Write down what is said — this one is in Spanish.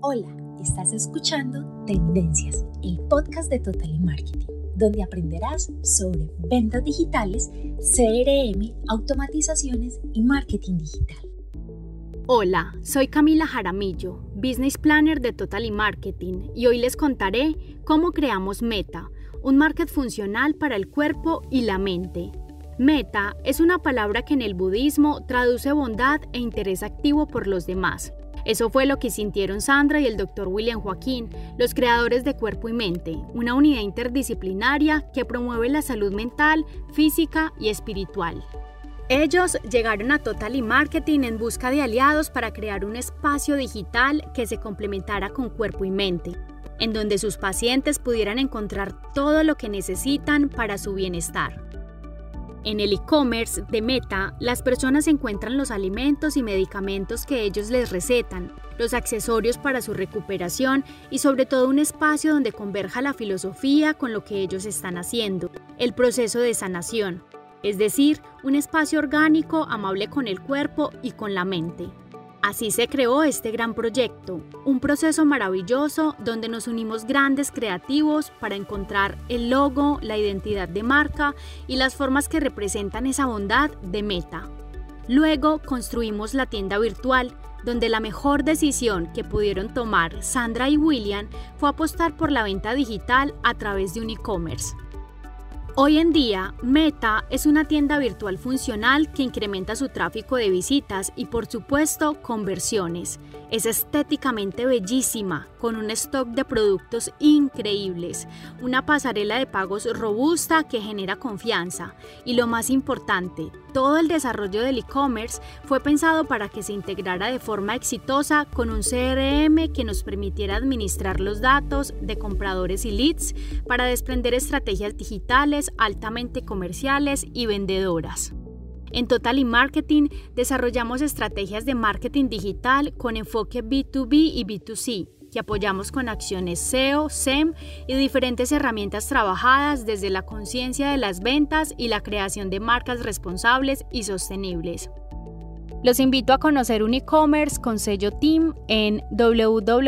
Hola, estás escuchando Tendencias, el podcast de Total Marketing, donde aprenderás sobre ventas digitales, CRM, automatizaciones y marketing digital. Hola, soy Camila Jaramillo, Business Planner de Total Marketing, y hoy les contaré cómo creamos Meta, un market funcional para el cuerpo y la mente. Meta es una palabra que en el budismo traduce bondad e interés activo por los demás. Eso fue lo que sintieron Sandra y el doctor William Joaquín, los creadores de Cuerpo y Mente, una unidad interdisciplinaria que promueve la salud mental, física y espiritual. Ellos llegaron a Total y Marketing en busca de aliados para crear un espacio digital que se complementara con cuerpo y mente, en donde sus pacientes pudieran encontrar todo lo que necesitan para su bienestar. En el e-commerce de Meta, las personas encuentran los alimentos y medicamentos que ellos les recetan, los accesorios para su recuperación y sobre todo un espacio donde converja la filosofía con lo que ellos están haciendo, el proceso de sanación, es decir, un espacio orgánico amable con el cuerpo y con la mente. Así se creó este gran proyecto, un proceso maravilloso donde nos unimos grandes creativos para encontrar el logo, la identidad de marca y las formas que representan esa bondad de meta. Luego construimos la tienda virtual, donde la mejor decisión que pudieron tomar Sandra y William fue apostar por la venta digital a través de un e-commerce. Hoy en día, Meta es una tienda virtual funcional que incrementa su tráfico de visitas y por supuesto conversiones. Es estéticamente bellísima, con un stock de productos increíbles, una pasarela de pagos robusta que genera confianza y lo más importante, todo el desarrollo del e-commerce fue pensado para que se integrara de forma exitosa con un CRM que nos permitiera administrar los datos de compradores y leads para desprender estrategias digitales altamente comerciales y vendedoras. En Total y Marketing desarrollamos estrategias de marketing digital con enfoque B2B y B2C que apoyamos con acciones SEO, SEM y diferentes herramientas trabajadas desde la conciencia de las ventas y la creación de marcas responsables y sostenibles. Los invito a conocer un e-commerce con sello Team en www.meta.com.co.